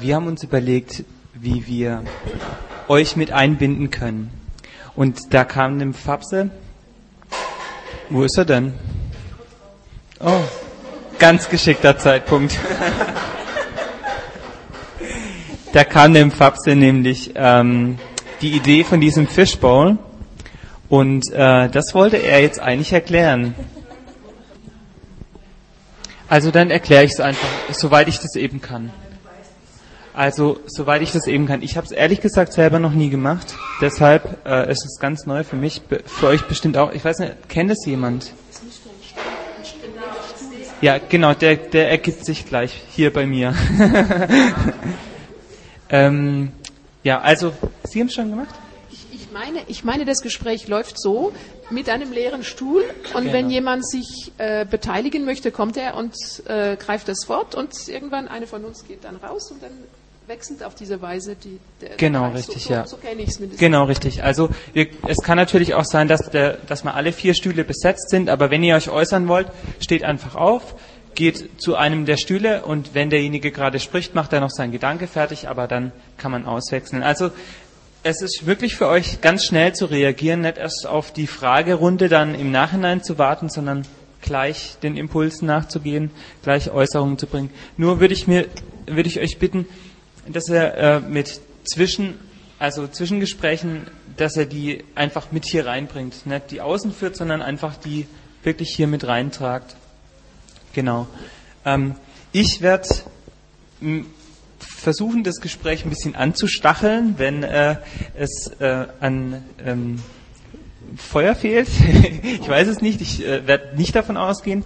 wir haben uns überlegt, wie wir euch mit einbinden können. Und da kam dem Fabse, wo ist er denn? Oh, ganz geschickter Zeitpunkt. da kam dem Fabse nämlich ähm, die Idee von diesem Fishbowl und äh, das wollte er jetzt eigentlich erklären. Also dann erkläre ich es einfach, soweit ich das eben kann. Also, soweit ich das eben kann. Ich habe es ehrlich gesagt selber noch nie gemacht. Deshalb äh, ist es ganz neu für mich, für euch bestimmt auch. Ich weiß nicht, kennt es jemand? Ja, genau, der, der ergibt sich gleich hier bei mir. ähm, ja, also, Sie haben es schon gemacht? Ich meine, ich meine, das Gespräch läuft so mit einem leeren Stuhl und genau. wenn jemand sich äh, beteiligen möchte, kommt er und äh, greift das Wort und irgendwann eine von uns geht dann raus und dann wechselt auf diese Weise die der Genau, Bereich. richtig, so, ja. So, kenne ich es mindestens. Genau, richtig. Also wir, es kann natürlich auch sein, dass, der, dass mal alle vier Stühle besetzt sind, aber wenn ihr euch äußern wollt, steht einfach auf, geht zu einem der Stühle und wenn derjenige gerade spricht, macht er noch seinen Gedanke fertig, aber dann kann man auswechseln. Also es ist wirklich für euch ganz schnell zu reagieren, nicht erst auf die Fragerunde dann im Nachhinein zu warten, sondern gleich den Impulsen nachzugehen, gleich Äußerungen zu bringen. Nur würde ich mir, würde ich euch bitten, dass er äh, mit Zwischen, also Zwischengesprächen, dass er die einfach mit hier reinbringt. Nicht die außen führt, sondern einfach die wirklich hier mit reintragt. Genau. Ähm, ich werde versuchen, das Gespräch ein bisschen anzustacheln, wenn äh, es äh, an ähm, Feuer fehlt. ich weiß es nicht, ich äh, werde nicht davon ausgehen.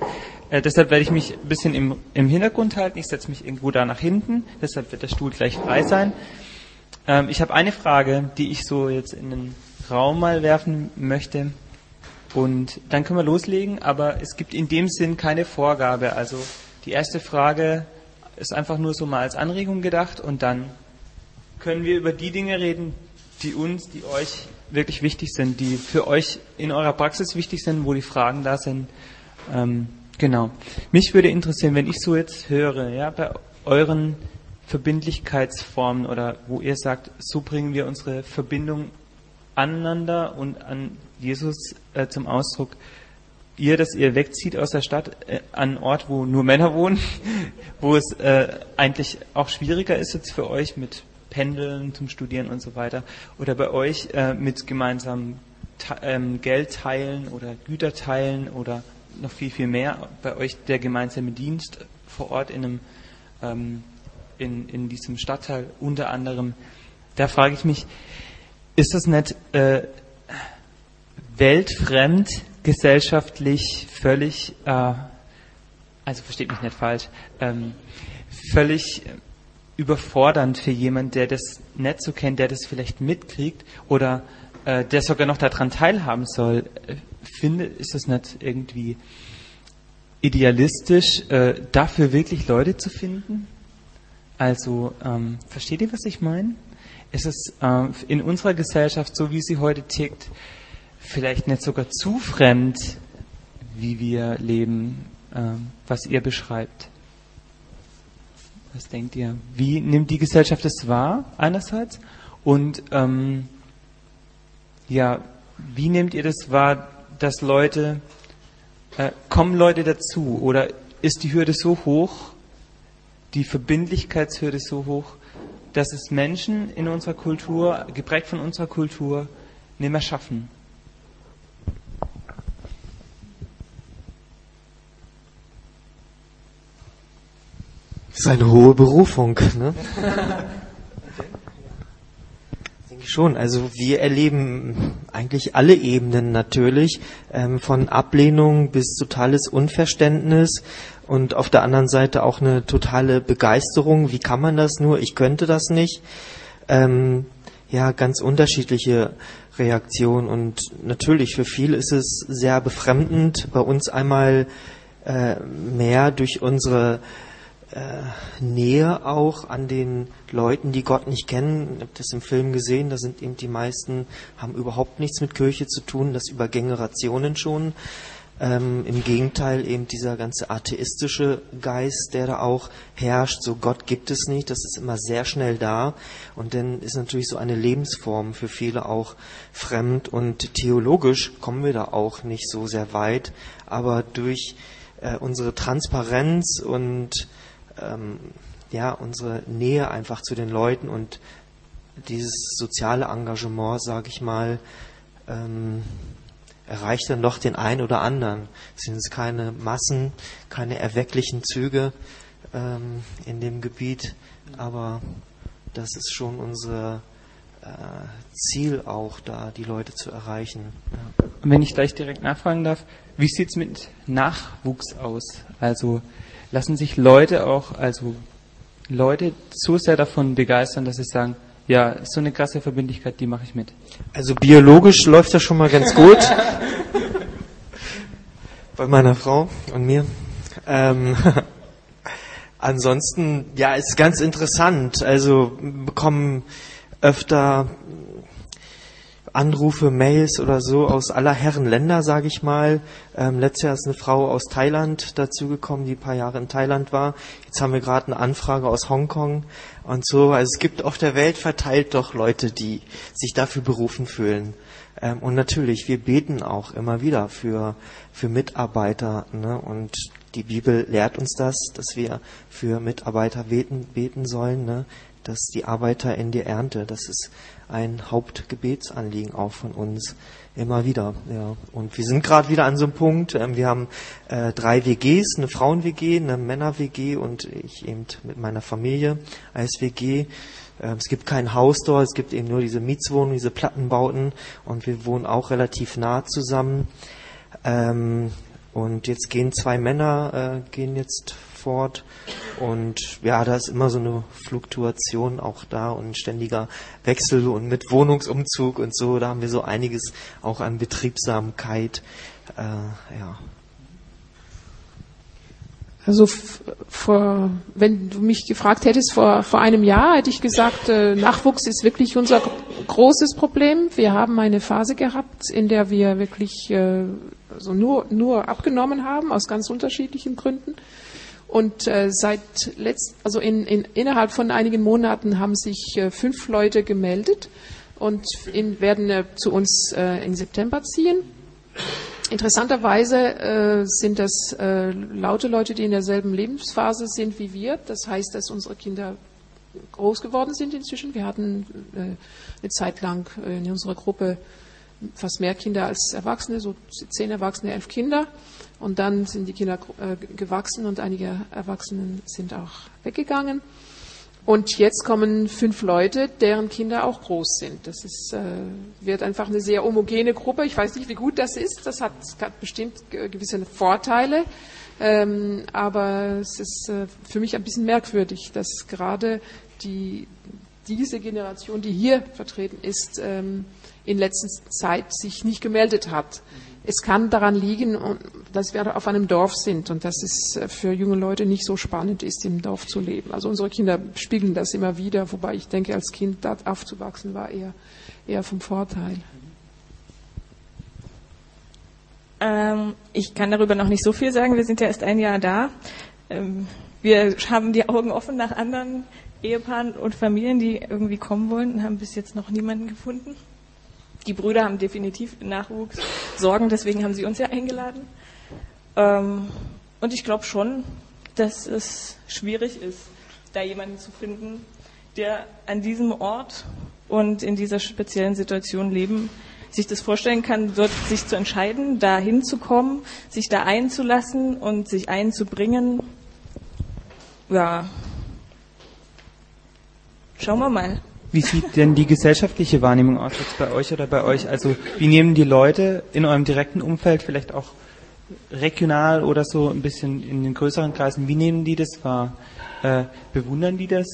Äh, deshalb werde ich mich ein bisschen im, im Hintergrund halten. Ich setze mich irgendwo da nach hinten. Deshalb wird der Stuhl gleich frei sein. Ähm, ich habe eine Frage, die ich so jetzt in den Raum mal werfen möchte. Und dann können wir loslegen, aber es gibt in dem Sinn keine Vorgabe. Also die erste Frage ist einfach nur so mal als Anregung gedacht und dann können wir über die Dinge reden, die uns, die euch wirklich wichtig sind, die für euch in eurer Praxis wichtig sind, wo die Fragen da sind. Ähm, Genau. Mich würde interessieren, wenn ich so jetzt höre, ja, bei euren Verbindlichkeitsformen oder wo ihr sagt, so bringen wir unsere Verbindung aneinander und an Jesus äh, zum Ausdruck. Ihr, dass ihr wegzieht aus der Stadt äh, an einen Ort, wo nur Männer wohnen, wo es äh, eigentlich auch schwieriger ist jetzt für euch mit Pendeln zum Studieren und so weiter. Oder bei euch äh, mit gemeinsamen ähm, Geld teilen oder Güter teilen oder noch viel, viel mehr. Bei euch der gemeinsame Dienst vor Ort in, einem, ähm, in, in diesem Stadtteil unter anderem. Da frage ich mich, ist das nicht äh, weltfremd, gesellschaftlich völlig, äh, also versteht mich nicht falsch, ähm, völlig überfordernd für jemanden, der das nicht so kennt, der das vielleicht mitkriegt oder äh, der sogar noch daran teilhaben soll finde, ist es nicht irgendwie idealistisch, äh, dafür wirklich Leute zu finden? Also, ähm, versteht ihr, was ich meine? Ist es äh, in unserer Gesellschaft, so wie sie heute tickt, vielleicht nicht sogar zu fremd, wie wir leben, äh, was ihr beschreibt? Was denkt ihr? Wie nimmt die Gesellschaft es wahr, einerseits? Und ähm, ja, wie nehmt ihr das wahr, dass Leute, äh, kommen Leute dazu oder ist die Hürde so hoch, die Verbindlichkeitshürde so hoch, dass es Menschen in unserer Kultur, geprägt von unserer Kultur, nicht mehr schaffen? Das ist eine hohe Berufung, ne? Schon, also wir erleben eigentlich alle Ebenen natürlich, ähm, von Ablehnung bis totales Unverständnis und auf der anderen Seite auch eine totale Begeisterung. Wie kann man das nur? Ich könnte das nicht. Ähm, ja, ganz unterschiedliche Reaktionen und natürlich für viele ist es sehr befremdend. Bei uns einmal äh, mehr durch unsere Nähe auch an den Leuten, die Gott nicht kennen. Ich habe das im Film gesehen, da sind eben die meisten, haben überhaupt nichts mit Kirche zu tun, das über Generationen schon. Ähm, Im Gegenteil eben dieser ganze atheistische Geist, der da auch herrscht, so Gott gibt es nicht, das ist immer sehr schnell da. Und dann ist natürlich so eine Lebensform für viele auch fremd und theologisch kommen wir da auch nicht so sehr weit. Aber durch äh, unsere Transparenz und ähm, ja, unsere Nähe einfach zu den Leuten und dieses soziale Engagement, sage ich mal, ähm, erreicht dann doch den einen oder anderen. Es sind keine Massen, keine erwecklichen Züge ähm, in dem Gebiet, aber das ist schon unser äh, Ziel auch, da die Leute zu erreichen. Ja. Wenn ich gleich direkt nachfragen darf, wie sieht es mit Nachwuchs aus? Also lassen sich Leute auch, also Leute so sehr davon begeistern, dass sie sagen, ja, so eine krasse Verbindlichkeit, die mache ich mit. Also biologisch läuft das schon mal ganz gut. Bei meiner Frau und mir. Ähm, ansonsten, ja, ist ganz interessant. Also bekommen öfter Anrufe, Mails oder so aus aller Herren Länder, sage ich mal. Ähm, letztes Jahr ist eine Frau aus Thailand dazugekommen, die ein paar Jahre in Thailand war. Jetzt haben wir gerade eine Anfrage aus Hongkong und so. Also es gibt auf der Welt verteilt doch Leute, die sich dafür berufen fühlen. Ähm, und natürlich, wir beten auch immer wieder für, für Mitarbeiter. Ne? Und die Bibel lehrt uns das, dass wir für Mitarbeiter beten, beten sollen, ne? dass die Arbeiter in die Ernte, das ist ein Hauptgebetsanliegen auch von uns immer wieder. Ja. Und wir sind gerade wieder an so einem Punkt. Ähm, wir haben äh, drei WGs, eine Frauen-WG, eine Männer-WG und ich eben mit meiner Familie als WG. Ähm, es gibt kein Haus dort, es gibt eben nur diese Mietswohnungen, diese Plattenbauten und wir wohnen auch relativ nah zusammen. Ähm, und jetzt gehen zwei Männer, äh, gehen jetzt fort. Und ja, da ist immer so eine Fluktuation auch da und ständiger Wechsel und mit Wohnungsumzug und so, da haben wir so einiges auch an Betriebsamkeit. Äh, ja. Also vor, wenn du mich gefragt hättest vor, vor einem Jahr, hätte ich gesagt, äh, Nachwuchs ist wirklich unser großes Problem. Wir haben eine Phase gehabt, in der wir wirklich äh, also nur, nur abgenommen haben, aus ganz unterschiedlichen Gründen. Und äh, seit letzt, also in, in, innerhalb von einigen Monaten haben sich äh, fünf Leute gemeldet und in, werden äh, zu uns äh, im September ziehen. Interessanterweise äh, sind das äh, laute Leute, die in derselben Lebensphase sind wie wir. Das heißt, dass unsere Kinder groß geworden sind inzwischen. Wir hatten äh, eine Zeit lang äh, in unserer Gruppe fast mehr Kinder als Erwachsene, so zehn Erwachsene, elf Kinder. Und dann sind die Kinder äh, gewachsen und einige Erwachsenen sind auch weggegangen. Und jetzt kommen fünf Leute, deren Kinder auch groß sind. Das ist, äh, wird einfach eine sehr homogene Gruppe. Ich weiß nicht, wie gut das ist. Das hat, hat bestimmt gewisse Vorteile. Ähm, aber es ist äh, für mich ein bisschen merkwürdig, dass gerade die, diese Generation, die hier vertreten ist, ähm, in letzter Zeit sich nicht gemeldet hat. Es kann daran liegen, dass wir auf einem Dorf sind und dass es für junge Leute nicht so spannend ist, im Dorf zu leben. Also unsere Kinder spiegeln das immer wieder, wobei ich denke, als Kind dort aufzuwachsen war eher, eher vom Vorteil. Ähm, ich kann darüber noch nicht so viel sagen. Wir sind ja erst ein Jahr da. Ähm, wir haben die Augen offen nach anderen Ehepaaren und Familien, die irgendwie kommen wollen und haben bis jetzt noch niemanden gefunden. Die Brüder haben definitiv Nachwuchs Sorgen, deswegen haben sie uns ja eingeladen. Ähm, und ich glaube schon, dass es schwierig ist, da jemanden zu finden, der an diesem Ort und in dieser speziellen Situation leben, sich das vorstellen kann, dort sich zu entscheiden, da hinzukommen, sich da einzulassen und sich einzubringen. Ja, schauen wir mal. Wie sieht denn die gesellschaftliche Wahrnehmung aus jetzt bei euch oder bei euch? Also wie nehmen die Leute in eurem direkten Umfeld, vielleicht auch regional oder so ein bisschen in den größeren Kreisen, wie nehmen die das wahr? Äh, bewundern die das?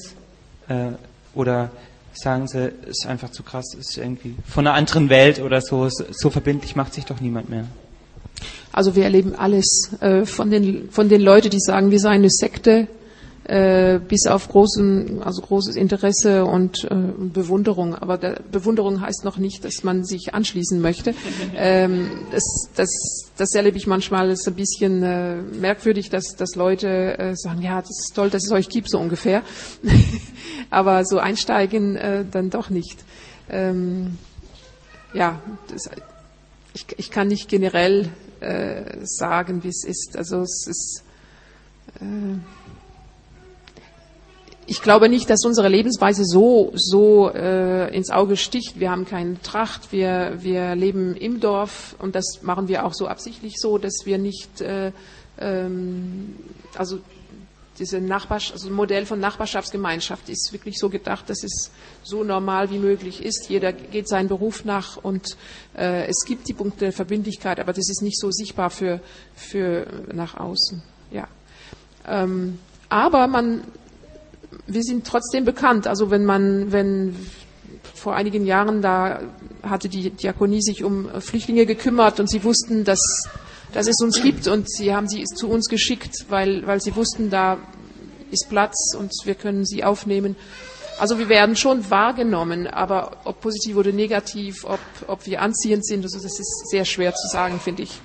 Äh, oder sagen sie, ist einfach zu krass, ist irgendwie von einer anderen Welt oder so, so verbindlich macht sich doch niemand mehr? Also wir erleben alles äh, von den von den Leuten, die sagen, wir seien eine Sekte, äh, bis auf großen, also großes Interesse und äh, Bewunderung. Aber der, Bewunderung heißt noch nicht, dass man sich anschließen möchte. ähm, das, das, das erlebe ich manchmal. Ist ein bisschen äh, merkwürdig, dass, dass Leute äh, sagen, ja, das ist toll, dass es euch gibt, so ungefähr. Aber so einsteigen äh, dann doch nicht. Ähm, ja, das, ich, ich kann nicht generell äh, sagen, wie es ist. Also es ist äh, ich glaube nicht, dass unsere Lebensweise so, so äh, ins Auge sticht. Wir haben keine Tracht, wir, wir leben im Dorf und das machen wir auch so absichtlich so, dass wir nicht, äh, ähm, also diese Nachbars also Modell von Nachbarschaftsgemeinschaft ist wirklich so gedacht, dass es so normal wie möglich ist. Jeder geht seinen Beruf nach und äh, es gibt die Punkte der Verbindlichkeit, aber das ist nicht so sichtbar für, für nach außen. Ja. Ähm, aber man wir sind trotzdem bekannt. Also wenn man, wenn vor einigen Jahren da hatte die Diakonie sich um Flüchtlinge gekümmert und sie wussten, dass, dass es uns gibt und sie haben sie zu uns geschickt, weil, weil sie wussten, da ist Platz und wir können sie aufnehmen. Also wir werden schon wahrgenommen, aber ob positiv oder negativ, ob, ob wir anziehend sind, also das ist sehr schwer zu sagen, finde ich.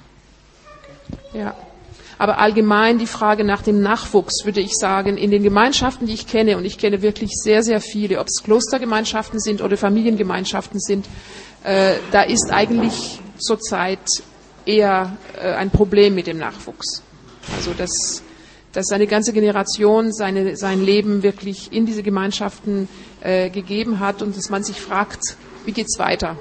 Ja. Aber allgemein die Frage nach dem Nachwuchs, würde ich sagen, in den Gemeinschaften, die ich kenne, und ich kenne wirklich sehr, sehr viele, ob es Klostergemeinschaften sind oder Familiengemeinschaften sind, äh, da ist eigentlich zurzeit eher äh, ein Problem mit dem Nachwuchs. Also dass, dass eine ganze Generation seine, sein Leben wirklich in diese Gemeinschaften äh, gegeben hat und dass man sich fragt, wie geht's weiter?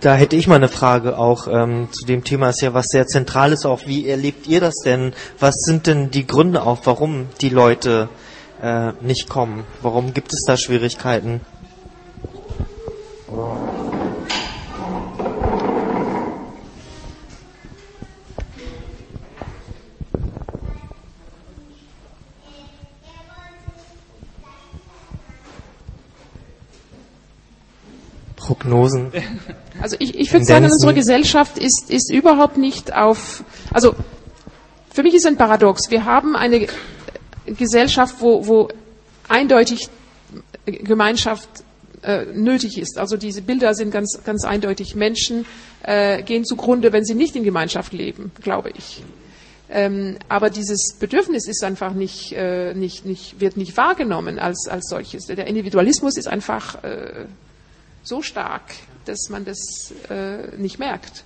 Da hätte ich mal eine Frage auch ähm, zu dem Thema, ist ja was sehr Zentrales auch. Wie erlebt ihr das denn? Was sind denn die Gründe auch, warum die Leute äh, nicht kommen? Warum gibt es da Schwierigkeiten? Prognosen. Also ich, ich würde sagen, unsere Gesellschaft ist, ist überhaupt nicht auf, also für mich ist ein Paradox. Wir haben eine Gesellschaft, wo, wo eindeutig Gemeinschaft äh, nötig ist. Also diese Bilder sind ganz, ganz eindeutig. Menschen äh, gehen zugrunde, wenn sie nicht in Gemeinschaft leben, glaube ich. Ähm, aber dieses Bedürfnis ist einfach nicht, äh, nicht, nicht, wird nicht wahrgenommen als, als solches. Der Individualismus ist einfach äh, so stark, dass man das äh, nicht merkt.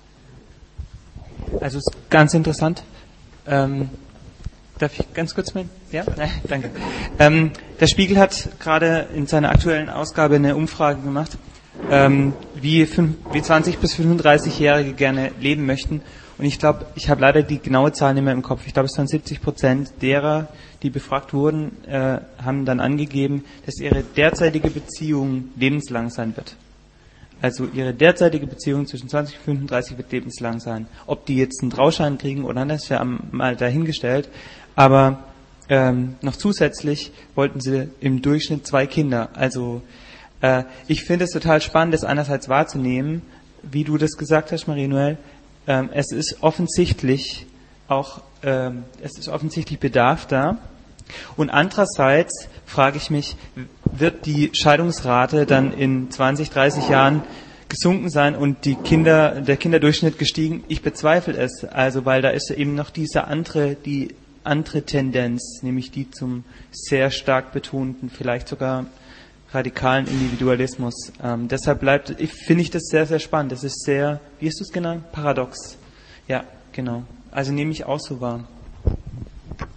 Also ist ganz interessant. Ähm, darf ich ganz kurz mal? Ja, danke. Ähm, der Spiegel hat gerade in seiner aktuellen Ausgabe eine Umfrage gemacht, ähm, wie, wie 20 bis 35-Jährige gerne leben möchten. Und ich glaube, ich habe leider die genaue Zahl nicht mehr im Kopf. Ich glaube, es waren 70 Prozent derer, die befragt wurden, äh, haben dann angegeben, dass ihre derzeitige Beziehung lebenslang sein wird. Also ihre derzeitige Beziehung zwischen 20 und 35 wird lebenslang sein. Ob die jetzt einen Trauschein kriegen oder nicht, ist ja mal dahingestellt. Aber ähm, noch zusätzlich wollten sie im Durchschnitt zwei Kinder. Also äh, ich finde es total spannend, das einerseits wahrzunehmen, wie du das gesagt hast, Marie-Noël. Ähm, es ist offensichtlich auch, ähm, es ist offensichtlich Bedarf da. Und andererseits frage ich mich, wird die Scheidungsrate dann in 20, 30 Jahren gesunken sein und die Kinder, der Kinderdurchschnitt gestiegen? Ich bezweifle es. Also, weil da ist eben noch diese andere, die andere Tendenz, nämlich die zum sehr stark betonten, vielleicht sogar radikalen Individualismus. Ähm, deshalb bleibt, ich, finde ich das sehr, sehr spannend. Das ist sehr, wie hast du es genannt? Paradox. Ja, genau. Also nehme ich auch so wahr.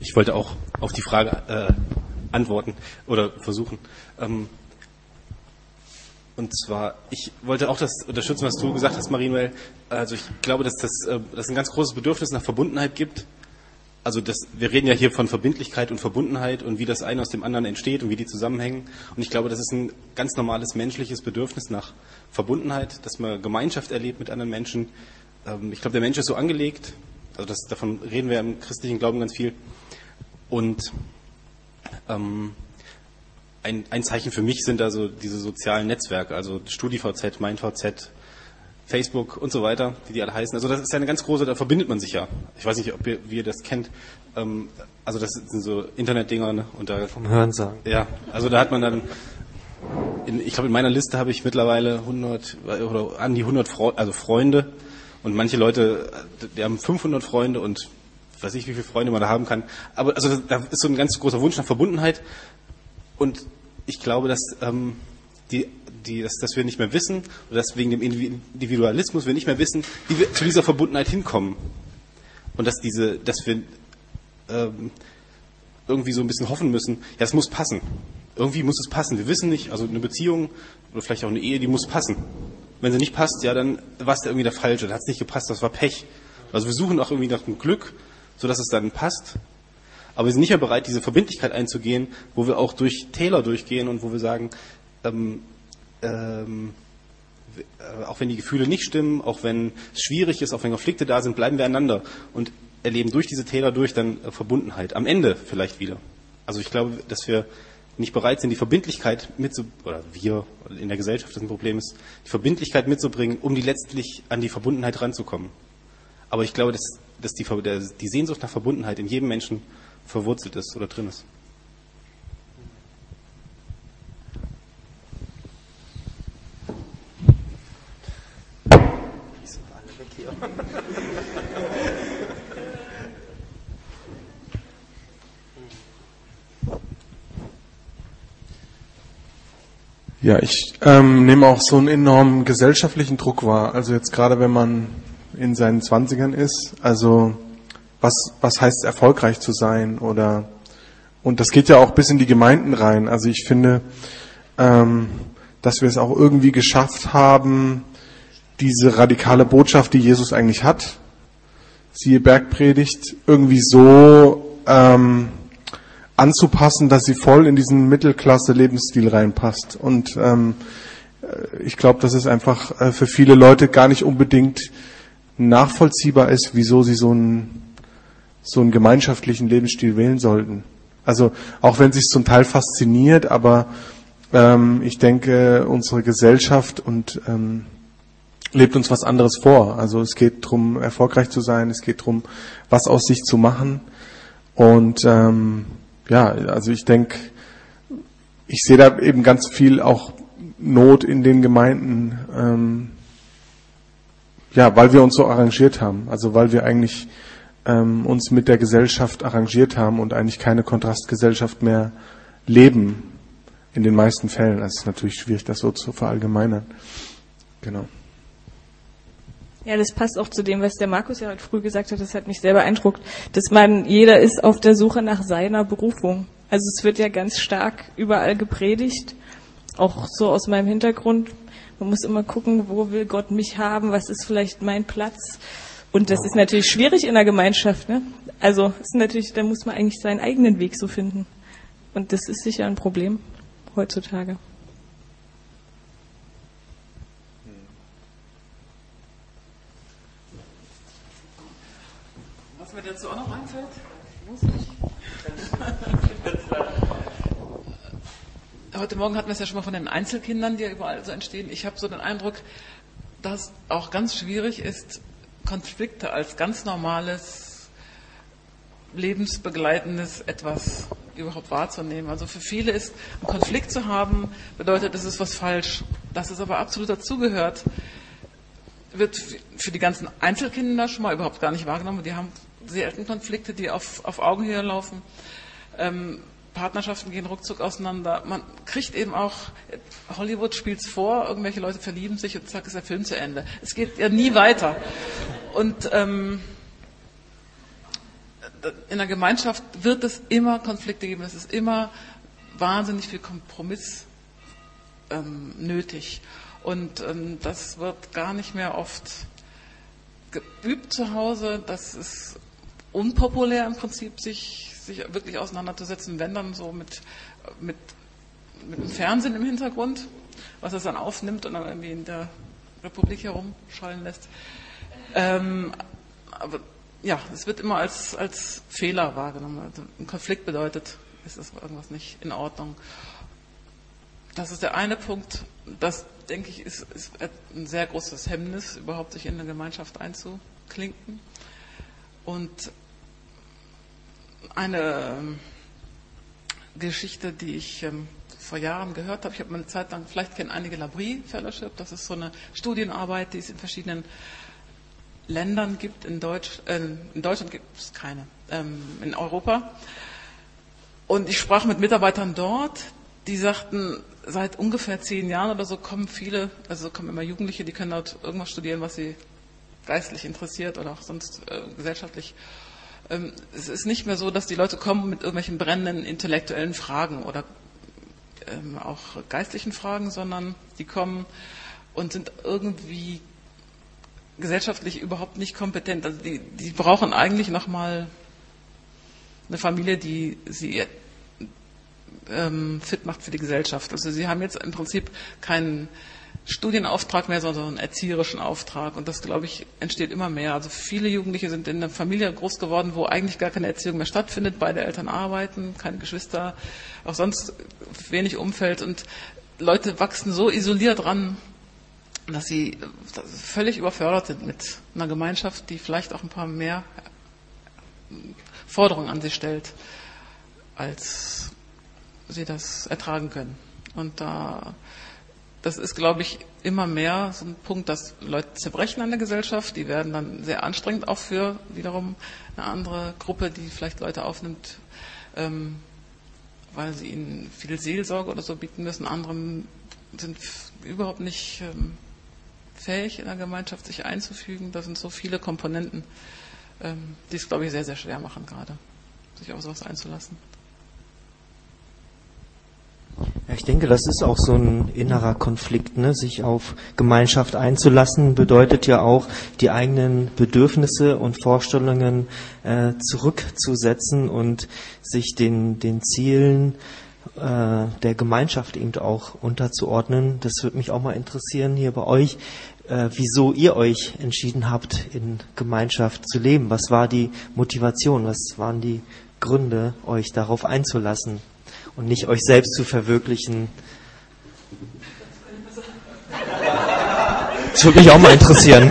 Ich wollte auch auf die Frage äh, antworten oder versuchen. Ähm, und zwar, ich wollte auch das unterstützen, was du gesagt hast, Marienwell. Also ich glaube, dass das äh, dass ein ganz großes Bedürfnis nach Verbundenheit gibt. Also das, wir reden ja hier von Verbindlichkeit und Verbundenheit und wie das eine aus dem anderen entsteht und wie die zusammenhängen. Und ich glaube, das ist ein ganz normales menschliches Bedürfnis nach Verbundenheit, dass man Gemeinschaft erlebt mit anderen Menschen. Ähm, ich glaube, der Mensch ist so angelegt. Also das, davon reden wir im christlichen Glauben ganz viel. Und ähm, ein, ein Zeichen für mich sind also diese sozialen Netzwerke, also StudiVZ, MeinVZ, Facebook und so weiter, wie die alle heißen. Also das ist ja eine ganz große, da verbindet man sich ja. Ich weiß nicht, ob ihr, wie ihr das kennt. Ähm, also das sind so Internetdinger ne? und da Vom Hörensagen. ja, also da hat man dann, in, ich glaube in meiner Liste habe ich mittlerweile 100 oder an die 100 Freu also Freunde und manche Leute, die haben 500 Freunde und weiß ich, wie viele Freunde man da haben kann. Aber also da ist so ein ganz großer Wunsch nach Verbundenheit und ich glaube, dass ähm, die, die, dass, dass wir nicht mehr wissen oder dass wegen dem Individualismus wir nicht mehr wissen, wie wir zu dieser Verbundenheit hinkommen und dass diese, dass wir ähm, irgendwie so ein bisschen hoffen müssen, ja, es muss passen. Irgendwie muss es passen. Wir wissen nicht, also eine Beziehung oder vielleicht auch eine Ehe, die muss passen. Wenn sie nicht passt, ja, dann war es da irgendwie der Falsche, da hat es nicht gepasst, das war Pech. Also wir suchen auch irgendwie nach dem Glück, sodass es dann passt. Aber wir sind nicht mehr bereit, diese Verbindlichkeit einzugehen, wo wir auch durch Täler durchgehen und wo wir sagen, ähm, ähm, äh, auch wenn die Gefühle nicht stimmen, auch wenn es schwierig ist, auch wenn Konflikte da sind, bleiben wir einander und erleben durch diese Täler durch dann äh, Verbundenheit. Am Ende vielleicht wieder. Also ich glaube, dass wir nicht bereit sind, die Verbindlichkeit mitzu oder wir in der Gesellschaft das ein Problem ist, die Verbindlichkeit mitzubringen, um die letztlich an die Verbundenheit ranzukommen. Aber ich glaube, dass, dass die, der, die Sehnsucht nach Verbundenheit in jedem Menschen verwurzelt ist oder drin ist. Ja, ich ähm, nehme auch so einen enormen gesellschaftlichen Druck wahr. Also jetzt gerade, wenn man in seinen Zwanzigern ist, also was, was heißt erfolgreich zu sein oder und das geht ja auch bis in die Gemeinden rein. Also ich finde, ähm, dass wir es auch irgendwie geschafft haben, diese radikale Botschaft, die Jesus eigentlich hat, siehe Bergpredigt, irgendwie so ähm, anzupassen, dass sie voll in diesen Mittelklasse-Lebensstil reinpasst. Und ähm, äh, ich glaube, dass es einfach äh, für viele Leute gar nicht unbedingt nachvollziehbar ist, wieso sie so einen, so einen gemeinschaftlichen Lebensstil wählen sollten. Also auch wenn es sich zum Teil fasziniert, aber ähm, ich denke, unsere Gesellschaft und ähm, lebt uns was anderes vor. Also es geht darum, erfolgreich zu sein, es geht darum, was aus sich zu machen. Und ähm, ja, also ich denke, ich sehe da eben ganz viel auch Not in den Gemeinden, ähm, ja, weil wir uns so arrangiert haben. Also weil wir eigentlich ähm, uns mit der Gesellschaft arrangiert haben und eigentlich keine Kontrastgesellschaft mehr leben. In den meisten Fällen. Also es ist natürlich schwierig, das so zu verallgemeinern. Genau. Ja, das passt auch zu dem, was der Markus ja heute früh gesagt hat. Das hat mich sehr beeindruckt, dass man, jeder ist auf der Suche nach seiner Berufung. Also es wird ja ganz stark überall gepredigt, auch so aus meinem Hintergrund. Man muss immer gucken, wo will Gott mich haben, was ist vielleicht mein Platz. Und das ist natürlich schwierig in der Gemeinschaft. Ne? Also ist natürlich, da muss man eigentlich seinen eigenen Weg so finden. Und das ist sicher ein Problem heutzutage. Was mir dazu auch noch einfällt, muss ich. Heute Morgen hatten wir es ja schon mal von den Einzelkindern, die ja überall so entstehen. Ich habe so den Eindruck, dass auch ganz schwierig ist, Konflikte als ganz normales, lebensbegleitendes etwas überhaupt wahrzunehmen. Also für viele ist ein Konflikt zu haben, bedeutet, es ist was falsch. Dass es aber absolut dazugehört, wird für die ganzen Einzelkinder schon mal überhaupt gar nicht wahrgenommen. Die haben selten Konflikte, die auf, auf Augenhöhe laufen. Ähm, Partnerschaften gehen ruckzuck auseinander. Man kriegt eben auch, Hollywood spielt's vor, irgendwelche Leute verlieben sich und zack ist der Film zu Ende. Es geht ja nie weiter. Und ähm, in der Gemeinschaft wird es immer Konflikte geben. Es ist immer wahnsinnig viel Kompromiss ähm, nötig. Und ähm, das wird gar nicht mehr oft geübt zu Hause. Das ist unpopulär im Prinzip, sich, sich wirklich auseinanderzusetzen, wenn dann so mit, mit, mit dem Fernsehen im Hintergrund, was es dann aufnimmt und dann irgendwie in der Republik herumschallen lässt. Ähm, aber ja, es wird immer als, als Fehler wahrgenommen. Also ein Konflikt bedeutet, ist irgendwas nicht in Ordnung. Das ist der eine Punkt. Das, denke ich, ist, ist ein sehr großes Hemmnis, überhaupt sich in eine Gemeinschaft einzuklinken. Und eine ähm, Geschichte, die ich ähm, vor Jahren gehört habe. Ich habe mal eine Zeit lang, vielleicht kennen einige Labrie Fellowship, das ist so eine Studienarbeit, die es in verschiedenen Ländern gibt. In, Deutsch, äh, in Deutschland gibt es keine, ähm, in Europa. Und ich sprach mit Mitarbeitern dort, die sagten, seit ungefähr zehn Jahren oder so kommen viele, also kommen immer Jugendliche, die können dort irgendwas studieren, was sie geistlich interessiert oder auch sonst äh, gesellschaftlich. Ähm, es ist nicht mehr so, dass die Leute kommen mit irgendwelchen brennenden intellektuellen Fragen oder ähm, auch geistlichen Fragen, sondern die kommen und sind irgendwie gesellschaftlich überhaupt nicht kompetent. Also die, die brauchen eigentlich nochmal eine Familie, die sie ähm, fit macht für die Gesellschaft. Also sie haben jetzt im Prinzip keinen Studienauftrag mehr, sondern einen erzieherischen Auftrag. Und das, glaube ich, entsteht immer mehr. Also viele Jugendliche sind in einer Familie groß geworden, wo eigentlich gar keine Erziehung mehr stattfindet. Beide Eltern arbeiten, keine Geschwister, auch sonst wenig Umfeld. Und Leute wachsen so isoliert ran, dass sie völlig überfordert sind mit einer Gemeinschaft, die vielleicht auch ein paar mehr Forderungen an sie stellt, als sie das ertragen können. Und da, das ist, glaube ich, immer mehr so ein Punkt, dass Leute zerbrechen an der Gesellschaft. Die werden dann sehr anstrengend auch für wiederum eine andere Gruppe, die vielleicht Leute aufnimmt, ähm, weil sie ihnen viel Seelsorge oder so bieten müssen. Andere sind überhaupt nicht ähm, fähig, in der Gemeinschaft sich einzufügen. Da sind so viele Komponenten, ähm, die es, glaube ich, sehr, sehr schwer machen gerade, sich auf sowas einzulassen. Ja, ich denke, das ist auch so ein innerer Konflikt, ne? sich auf Gemeinschaft einzulassen, bedeutet ja auch, die eigenen Bedürfnisse und Vorstellungen äh, zurückzusetzen und sich den, den Zielen äh, der Gemeinschaft eben auch unterzuordnen. Das würde mich auch mal interessieren hier bei euch, äh, wieso ihr euch entschieden habt, in Gemeinschaft zu leben. Was war die Motivation? Was waren die Gründe, euch darauf einzulassen? Und nicht euch selbst zu verwirklichen. Das würde mich auch mal interessieren.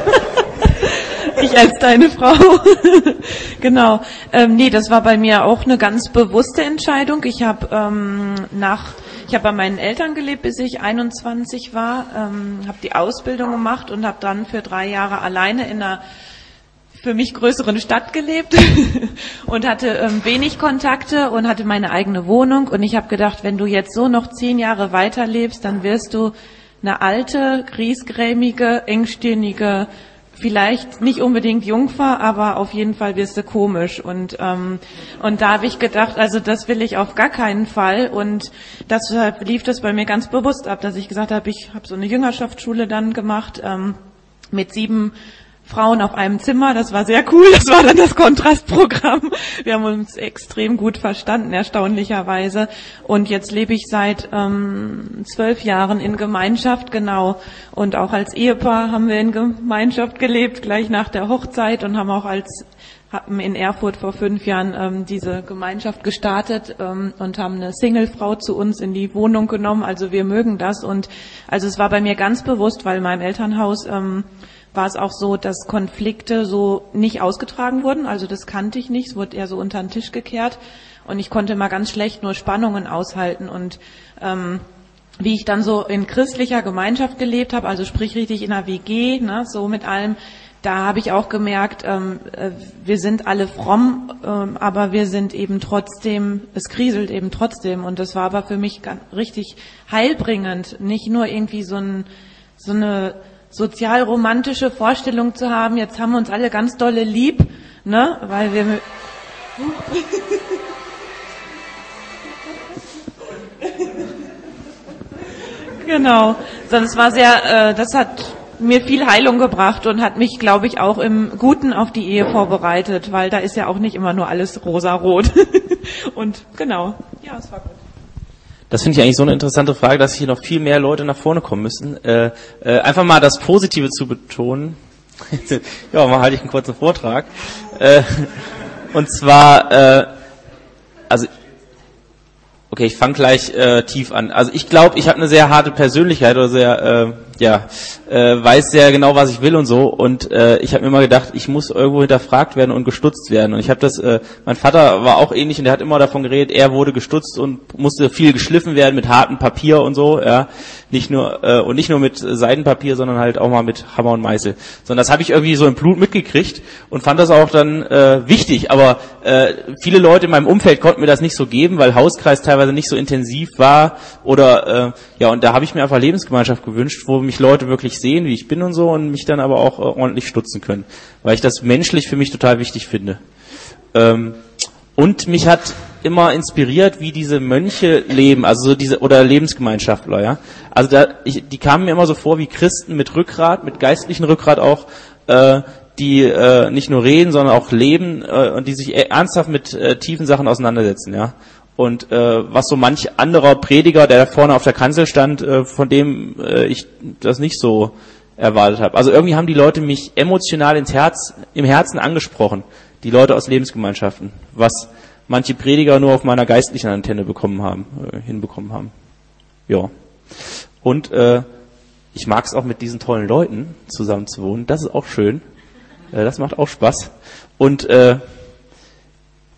Ich als deine Frau. genau. Ähm, nee, das war bei mir auch eine ganz bewusste Entscheidung. Ich habe ähm, nach ich habe bei meinen Eltern gelebt, bis ich 21 war, ähm, habe die Ausbildung gemacht und habe dann für drei Jahre alleine in einer für mich größeren Stadt gelebt und hatte ähm, wenig Kontakte und hatte meine eigene Wohnung. Und ich habe gedacht, wenn du jetzt so noch zehn Jahre weiterlebst, dann wirst du eine alte, griesgrämige, engstirnige, vielleicht nicht unbedingt Jungfer, aber auf jeden Fall wirst du komisch. Und, ähm, und da habe ich gedacht, also das will ich auf gar keinen Fall. Und deshalb lief das bei mir ganz bewusst ab, dass ich gesagt habe, ich habe so eine Jüngerschaftsschule dann gemacht ähm, mit sieben Frauen auf einem Zimmer. Das war sehr cool. Das war dann das Kontrastprogramm. Wir haben uns extrem gut verstanden, erstaunlicherweise. Und jetzt lebe ich seit ähm, zwölf Jahren in Gemeinschaft, genau. Und auch als Ehepaar haben wir in Gemeinschaft gelebt, gleich nach der Hochzeit und haben auch als haben in Erfurt vor fünf Jahren ähm, diese Gemeinschaft gestartet ähm, und haben eine Singlefrau zu uns in die Wohnung genommen. Also wir mögen das und also es war bei mir ganz bewusst, weil in meinem Elternhaus ähm, war es auch so, dass Konflikte so nicht ausgetragen wurden. Also das kannte ich nicht. Es wurde eher so unter den Tisch gekehrt. Und ich konnte mal ganz schlecht nur Spannungen aushalten. Und ähm, wie ich dann so in christlicher Gemeinschaft gelebt habe, also sprich richtig in einer WG, ne, so mit allem, da habe ich auch gemerkt, ähm, äh, wir sind alle fromm, ähm, aber wir sind eben trotzdem, es kriselt eben trotzdem. Und das war aber für mich richtig heilbringend, nicht nur irgendwie so, ein, so eine sozialromantische Vorstellung zu haben, jetzt haben wir uns alle ganz dolle lieb, ne, weil wir Genau, sonst war sehr, äh, das hat mir viel Heilung gebracht und hat mich, glaube ich, auch im Guten auf die Ehe vorbereitet, weil da ist ja auch nicht immer nur alles rosa-rot. und genau, ja, es war gut. Das finde ich eigentlich so eine interessante Frage, dass hier noch viel mehr Leute nach vorne kommen müssen. Äh, äh, einfach mal das Positive zu betonen. ja, mal halte ich einen kurzen Vortrag. Äh, und zwar, äh, also Okay, ich fange gleich äh, tief an. Also ich glaube, ich habe eine sehr harte Persönlichkeit oder sehr, äh, ja, äh, weiß sehr genau, was ich will und so. Und äh, ich habe mir immer gedacht, ich muss irgendwo hinterfragt werden und gestutzt werden. Und ich habe das, äh, mein Vater war auch ähnlich und der hat immer davon geredet, er wurde gestutzt und musste viel geschliffen werden mit hartem Papier und so. Ja, nicht nur äh, und nicht nur mit Seidenpapier, sondern halt auch mal mit Hammer und Meißel. Sondern das habe ich irgendwie so im Blut mitgekriegt und fand das auch dann äh, wichtig. Aber äh, viele Leute in meinem Umfeld konnten mir das nicht so geben, weil Hauskreis teilweise nicht so intensiv war oder äh, ja und da habe ich mir einfach Lebensgemeinschaft gewünscht, wo mich Leute wirklich sehen, wie ich bin und so und mich dann aber auch äh, ordentlich stutzen können, weil ich das menschlich für mich total wichtig finde. Ähm, und mich hat immer inspiriert, wie diese Mönche leben, also so diese oder Lebensgemeinschaftler, ja. Also da, ich, die kamen mir immer so vor wie Christen mit Rückgrat, mit geistlichen Rückgrat auch, äh, die äh, nicht nur reden, sondern auch leben äh, und die sich e- ernsthaft mit äh, tiefen Sachen auseinandersetzen, ja. Und äh, was so manch anderer Prediger, der da vorne auf der Kanzel stand, äh, von dem äh, ich das nicht so erwartet habe. Also irgendwie haben die Leute mich emotional ins Herz, im Herzen angesprochen, die Leute aus Lebensgemeinschaften, was manche Prediger nur auf meiner geistlichen Antenne bekommen haben, äh, hinbekommen haben. Ja. Und äh, ich mag es auch mit diesen tollen Leuten zusammen zu wohnen. Das ist auch schön. Äh, das macht auch Spaß. Und äh,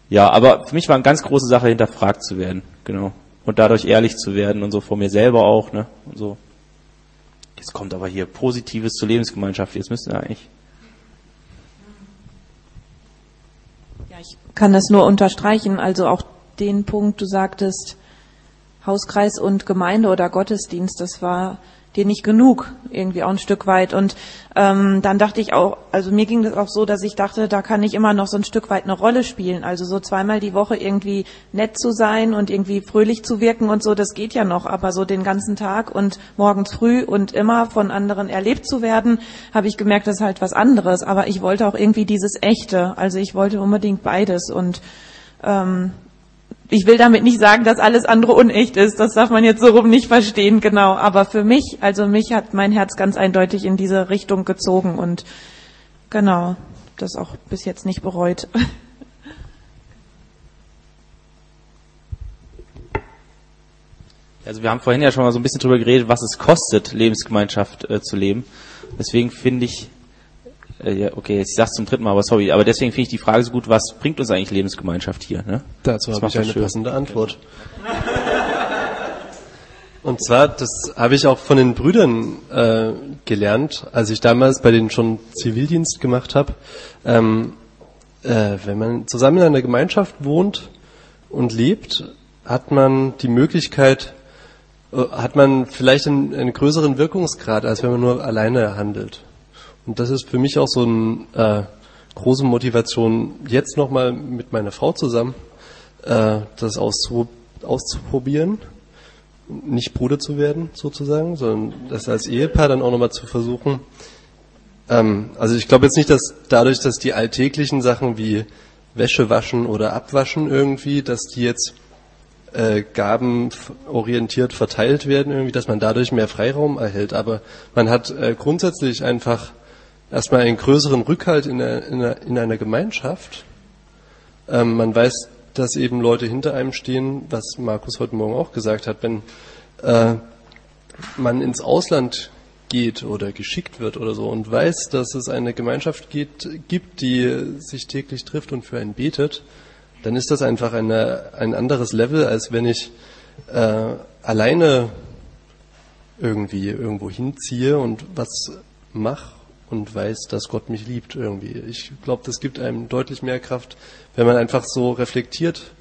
ja, aber für mich war eine ganz große Sache, hinterfragt zu werden, genau. Und dadurch ehrlich zu werden und so vor mir selber auch, ne? Und so. Jetzt kommt aber hier Positives zur Lebensgemeinschaft. Jetzt müssten wir eigentlich. Ja, ich kann das nur unterstreichen. Also auch den Punkt, du sagtest, Hauskreis und Gemeinde oder Gottesdienst, das war dir nicht genug, irgendwie auch ein Stück weit. Und ähm, dann dachte ich auch, also mir ging das auch so, dass ich dachte, da kann ich immer noch so ein Stück weit eine Rolle spielen. Also so zweimal die Woche irgendwie nett zu sein und irgendwie fröhlich zu wirken und so, das geht ja noch. Aber so den ganzen Tag und morgens früh und immer von anderen erlebt zu werden, habe ich gemerkt, das ist halt was anderes. Aber ich wollte auch irgendwie dieses Echte. Also ich wollte unbedingt beides und ähm, ich will damit nicht sagen, dass alles andere unecht ist. Das darf man jetzt so rum nicht verstehen, genau. Aber für mich, also mich hat mein Herz ganz eindeutig in diese Richtung gezogen und genau, das auch bis jetzt nicht bereut. Also wir haben vorhin ja schon mal so ein bisschen drüber geredet, was es kostet, Lebensgemeinschaft äh, zu leben. Deswegen finde ich, äh, ja, okay, ich sag's zum dritten Mal, aber sorry, aber deswegen finde ich die Frage so gut, was bringt uns eigentlich Lebensgemeinschaft hier? Ne? Dazu Das habe macht ich eine schön. passende Antwort. Und zwar, das habe ich auch von den Brüdern äh, gelernt, als ich damals bei denen schon Zivildienst gemacht habe. Ähm, äh, wenn man zusammen in einer Gemeinschaft wohnt und lebt, hat man die Möglichkeit, äh, hat man vielleicht einen, einen größeren Wirkungsgrad, als wenn man nur alleine handelt. Und das ist für mich auch so eine äh, große Motivation, jetzt nochmal mit meiner Frau zusammen äh, das auszu auszuprobieren. Nicht Bruder zu werden, sozusagen, sondern das als Ehepaar dann auch nochmal zu versuchen. Ähm, also ich glaube jetzt nicht, dass dadurch, dass die alltäglichen Sachen wie Wäsche waschen oder abwaschen irgendwie, dass die jetzt äh, gabenorientiert verteilt werden, irgendwie, dass man dadurch mehr Freiraum erhält. Aber man hat äh, grundsätzlich einfach erstmal einen größeren Rückhalt in, der, in, der, in einer Gemeinschaft. Ähm, man weiß, dass eben Leute hinter einem stehen, was Markus heute Morgen auch gesagt hat, wenn äh, man ins Ausland geht oder geschickt wird oder so und weiß, dass es eine Gemeinschaft geht, gibt, die sich täglich trifft und für einen betet, dann ist das einfach eine, ein anderes Level, als wenn ich äh, alleine irgendwie irgendwo hinziehe und was mache und weiß, dass Gott mich liebt irgendwie. Ich glaube, das gibt einem deutlich mehr Kraft, wenn man einfach so reflektiert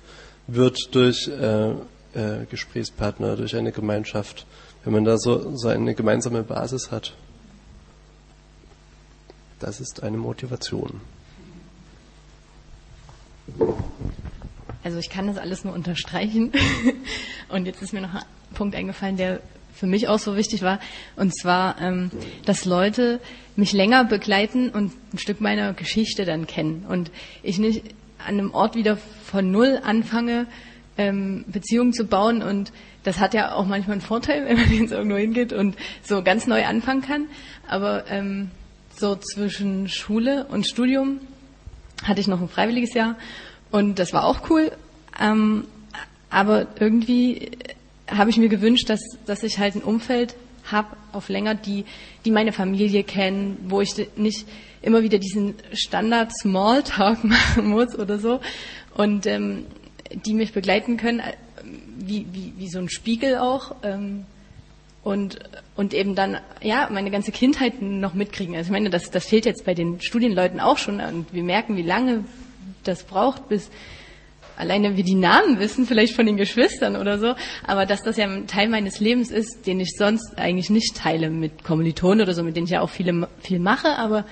wird durch äh, äh, Gesprächspartner, durch eine Gemeinschaft, wenn man da so, so eine gemeinsame Basis hat. Das ist eine Motivation. Also ich kann das alles nur unterstreichen. Und jetzt ist mir noch ein Punkt eingefallen, der für mich auch so wichtig war. Und zwar, ähm, dass Leute mich länger begleiten und ein Stück meiner Geschichte dann kennen. Und ich nicht an einem Ort wieder von Null anfange, ähm, Beziehungen zu bauen. Und das hat ja auch manchmal einen Vorteil, wenn man jetzt irgendwo hingeht und so ganz neu anfangen kann. Aber ähm, so zwischen Schule und Studium hatte ich noch ein freiwilliges Jahr und das war auch cool. Ähm, aber irgendwie habe ich mir gewünscht, dass, dass ich halt ein Umfeld habe auf länger, die, die meine Familie kennen, wo ich nicht immer wieder diesen Standard Smalltalk machen muss oder so und ähm, die mich begleiten können, äh, wie, wie, wie so ein Spiegel auch ähm, und, und eben dann ja meine ganze Kindheit noch mitkriegen. Also ich meine, das, das fehlt jetzt bei den Studienleuten auch schon und wir merken, wie lange das braucht, bis alleine wir die Namen wissen, vielleicht von den Geschwistern oder so, aber dass das ja ein Teil meines Lebens ist, den ich sonst eigentlich nicht teile mit Kommilitonen oder so, mit denen ich ja auch viele, viel mache, aber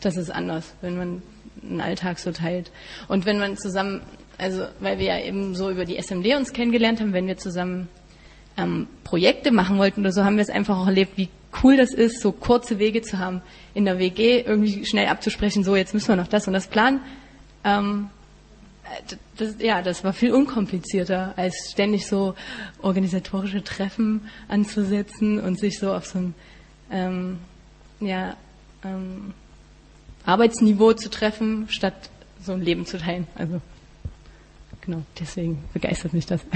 das ist anders, wenn man einen Alltag so teilt. Und wenn man zusammen, also weil wir ja eben so über die SMD uns kennengelernt haben, wenn wir zusammen ähm, Projekte machen wollten oder so, haben wir es einfach auch erlebt, wie cool das ist, so kurze Wege zu haben, in der WG irgendwie schnell abzusprechen, so jetzt müssen wir noch das und das planen. Ähm, das, ja, das war viel unkomplizierter, als ständig so organisatorische Treffen anzusetzen und sich so auf so ein ähm, ja, ähm, Arbeitsniveau zu treffen, statt so ein Leben zu teilen. Also genau, deswegen begeistert mich das.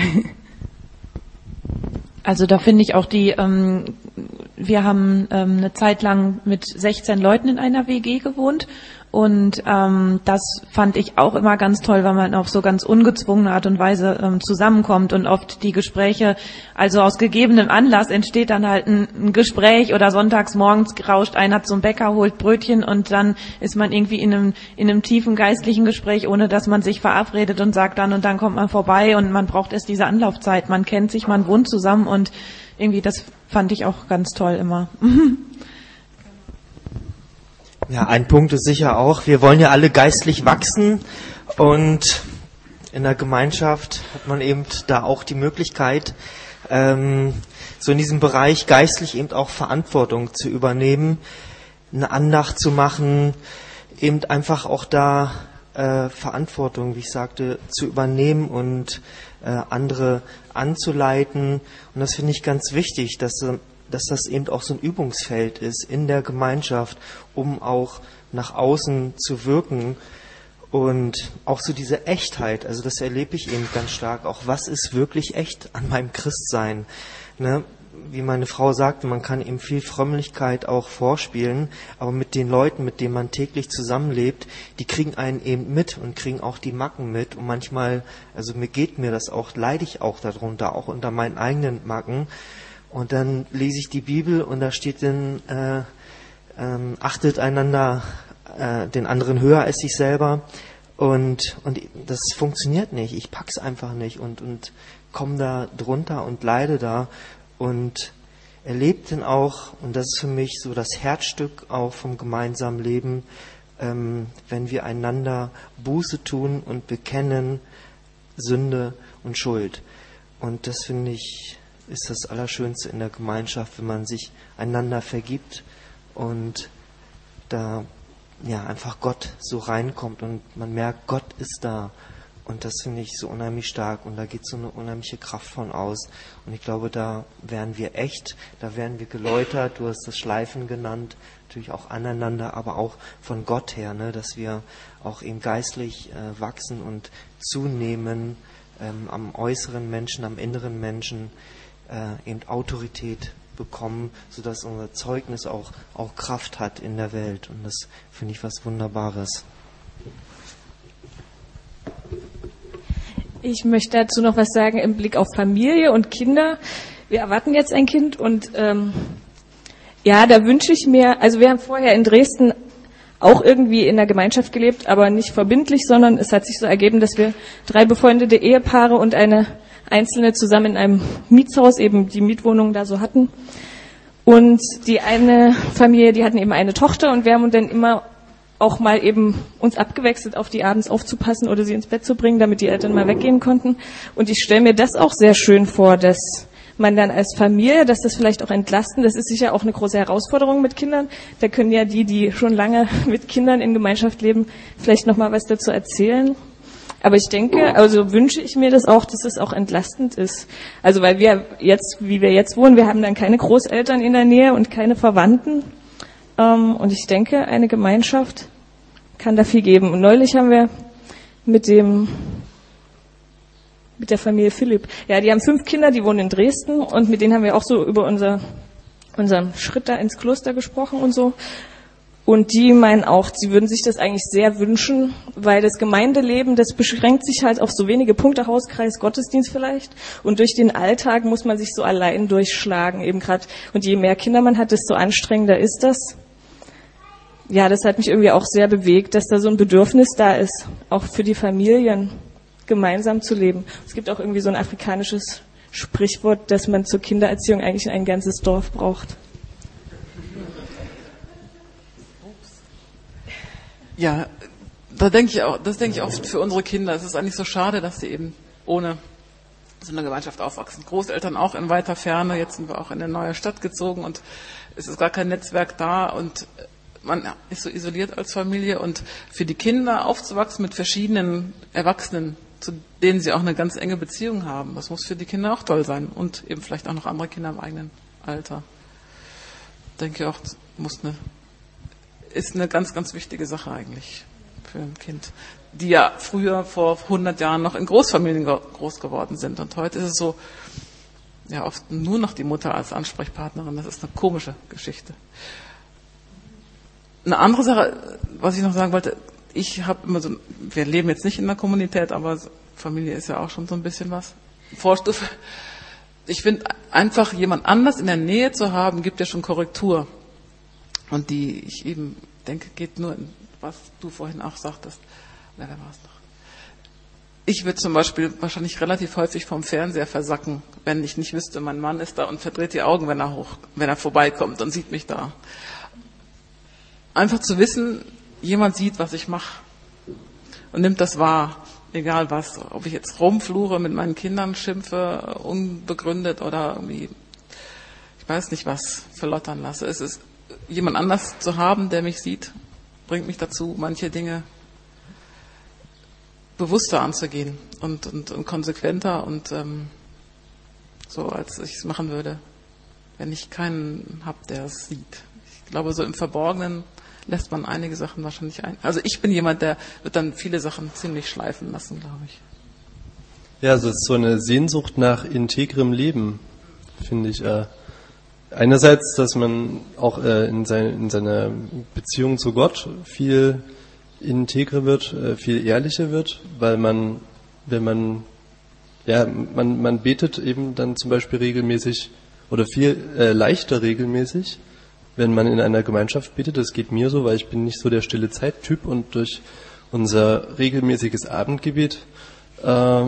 Also da finde ich auch die, ähm, wir haben ähm, eine Zeit lang mit 16 Leuten in einer WG gewohnt und ähm, das fand ich auch immer ganz toll, weil man auf so ganz ungezwungene Art und Weise ähm, zusammenkommt und oft die Gespräche, also aus gegebenem Anlass entsteht dann halt ein, ein Gespräch oder sonntags morgens rauscht einer zum Bäcker, holt Brötchen und dann ist man irgendwie in einem, in einem tiefen geistlichen Gespräch, ohne dass man sich verabredet und sagt dann und dann kommt man vorbei und man braucht erst diese Anlaufzeit. Man kennt sich, man wohnt zusammen und irgendwie das fand ich auch ganz toll immer. Ja, ein Punkt ist sicher auch, wir wollen ja alle geistlich wachsen und in der Gemeinschaft hat man eben da auch die Möglichkeit, ähm, so in diesem Bereich geistlich eben auch Verantwortung zu übernehmen, eine Andacht zu machen, eben einfach auch da äh, Verantwortung, wie ich sagte, zu übernehmen und äh, andere anzuleiten. Und das finde ich ganz wichtig, dass dass das eben auch so ein Übungsfeld ist in der Gemeinschaft, um auch nach außen zu wirken und auch so diese Echtheit, also das erlebe ich eben ganz stark, auch was ist wirklich echt an meinem Christsein. Ne? Wie meine Frau sagte, man kann eben viel Frömmlichkeit auch vorspielen, aber mit den Leuten, mit denen man täglich zusammenlebt, die kriegen einen eben mit und kriegen auch die Macken mit. Und manchmal, also mir geht mir das auch, leide ich auch darunter, auch unter meinen eigenen Macken. Und dann lese ich die Bibel und da steht dann, äh, ähm, achtet einander äh, den anderen höher als sich selber. Und, und das funktioniert nicht. Ich pack's einfach nicht und, und komme da drunter und leide da und erlebt dann auch, und das ist für mich so das Herzstück auch vom gemeinsamen Leben, ähm, wenn wir einander Buße tun und bekennen Sünde und Schuld. Und das finde ich ist das Allerschönste in der Gemeinschaft, wenn man sich einander vergibt und da ja einfach Gott so reinkommt und man merkt, Gott ist da. Und das finde ich so unheimlich stark und da geht so eine unheimliche Kraft von aus. Und ich glaube, da werden wir echt, da werden wir geläutert, du hast das Schleifen genannt, natürlich auch aneinander, aber auch von Gott her, ne, dass wir auch eben geistlich äh, wachsen und zunehmen ähm, am äußeren Menschen, am inneren Menschen äh, eben Autorität bekommen, sodass unser Zeugnis auch, auch Kraft hat in der Welt. Und das finde ich was Wunderbares. Ich möchte dazu noch was sagen im Blick auf Familie und Kinder. Wir erwarten jetzt ein Kind und ähm, ja, da wünsche ich mir, also wir haben vorher in Dresden auch irgendwie in der Gemeinschaft gelebt, aber nicht verbindlich, sondern es hat sich so ergeben, dass wir drei befreundete Ehepaare und eine Einzelne zusammen in einem Mietshaus eben die Mietwohnung da so hatten. Und die eine Familie, die hatten eben eine Tochter und wir haben uns dann immer auch mal eben uns abgewechselt, auf die abends aufzupassen oder sie ins Bett zu bringen, damit die Eltern mal weggehen konnten. Und ich stelle mir das auch sehr schön vor, dass man dann als Familie, dass das vielleicht auch entlasten, das ist sicher auch eine große Herausforderung mit Kindern. Da können ja die, die schon lange mit Kindern in Gemeinschaft leben, vielleicht noch mal was dazu erzählen. Aber ich denke, also wünsche ich mir das auch, dass es auch entlastend ist. Also weil wir jetzt, wie wir jetzt wohnen, wir haben dann keine Großeltern in der Nähe und keine Verwandten. Ähm, und ich denke, eine Gemeinschaft kann da viel geben. Und neulich haben wir mit dem Mit der Familie Philipp. Ja, die haben fünf Kinder, die wohnen in Dresden und mit denen haben wir auch so über unser, unseren Schritt da ins Kloster gesprochen und so. Und die meinen auch, sie würden sich das eigentlich sehr wünschen, weil das Gemeindeleben, das beschränkt sich halt auf so wenige Punkte, Hauskreis, Gottesdienst vielleicht. Und durch den Alltag muss man sich so allein durchschlagen, eben gerade. Und je mehr Kinder man hat, desto anstrengender ist das. Ja, das hat mich irgendwie auch sehr bewegt, dass da so ein Bedürfnis da ist, auch für die Familien gemeinsam zu leben. Es gibt auch irgendwie so ein afrikanisches Sprichwort, dass man zur Kindererziehung eigentlich ein ganzes Dorf braucht. Ja, da denke ich auch, das denke ich oft für unsere Kinder. Es ist eigentlich so schade, dass sie eben ohne so eine Gemeinschaft aufwachsen. Großeltern auch in weiter Ferne. Jetzt sind wir auch in eine neue Stadt gezogen und es ist gar kein Netzwerk da und man ist so isoliert als Familie und für die Kinder aufzuwachsen mit verschiedenen Erwachsenen, zu denen sie auch eine ganz enge Beziehung haben, das muss für die Kinder auch toll sein und eben vielleicht auch noch andere Kinder im eigenen Alter. Denke ich auch, muss eine ist eine ganz, ganz wichtige Sache eigentlich für ein Kind, die ja früher vor 100 Jahren noch in Großfamilien groß geworden sind. Und heute ist es so, ja, oft nur noch die Mutter als Ansprechpartnerin. Das ist eine komische Geschichte. Eine andere Sache, was ich noch sagen wollte, ich habe immer so, wir leben jetzt nicht in der Kommunität, aber Familie ist ja auch schon so ein bisschen was. Vorstufe. Ich finde, einfach jemand anders in der Nähe zu haben, gibt ja schon Korrektur und die ich eben denke, geht nur in, was du vorhin auch sagtest. Wer war es noch? Ich würde zum Beispiel wahrscheinlich relativ häufig vom Fernseher versacken, wenn ich nicht wüsste, mein Mann ist da und verdreht die Augen, wenn er hoch, wenn er vorbeikommt und sieht mich da. Einfach zu wissen, jemand sieht, was ich mache und nimmt das wahr, egal was, ob ich jetzt rumfluche, mit meinen Kindern schimpfe, unbegründet oder irgendwie, ich weiß nicht was, verlottern lasse. Es ist jemand anders zu haben, der mich sieht, bringt mich dazu, manche Dinge bewusster anzugehen und, und, und konsequenter und ähm, so, als ich es machen würde, wenn ich keinen habe, der es sieht. Ich glaube, so im Verborgenen lässt man einige Sachen wahrscheinlich ein. Also ich bin jemand, der wird dann viele Sachen ziemlich schleifen lassen, glaube ich. Ja, es ist so eine Sehnsucht nach integrem Leben, finde ich. Äh, einerseits, dass man auch äh, in, sein, in seiner Beziehung zu Gott viel integrer wird, äh, viel ehrlicher wird, weil man, wenn man, ja, man, man betet eben dann zum Beispiel regelmäßig oder viel äh, leichter regelmäßig, wenn man in einer Gemeinschaft betet. Das geht mir so, weil ich bin nicht so der stille Zeittyp und durch unser regelmäßiges Abendgebet äh,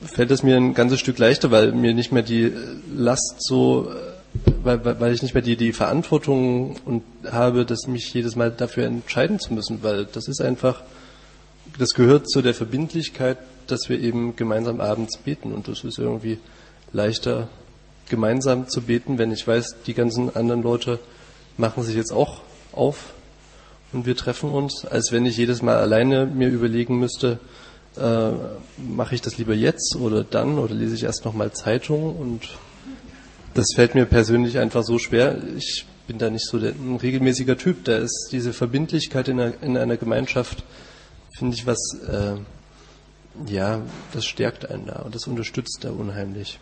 fällt es mir ein ganzes Stück leichter, weil mir nicht mehr die Last so äh, weil, weil ich nicht mehr die, die Verantwortung und habe, dass mich jedes Mal dafür entscheiden zu müssen, weil das ist einfach, das gehört zu der Verbindlichkeit, dass wir eben gemeinsam abends beten. Und das ist irgendwie leichter gemeinsam zu beten, wenn ich weiß, die ganzen anderen Leute machen sich jetzt auch auf und wir treffen uns, als wenn ich jedes Mal alleine mir überlegen müsste, äh, mache ich das lieber jetzt oder dann oder lese ich erst nochmal Zeitung und das fällt mir persönlich einfach so schwer. Ich bin da nicht so der, ein regelmäßiger Typ. Da ist diese Verbindlichkeit in einer, in einer Gemeinschaft, finde ich, was, äh, ja, das stärkt einen da und das unterstützt da unheimlich.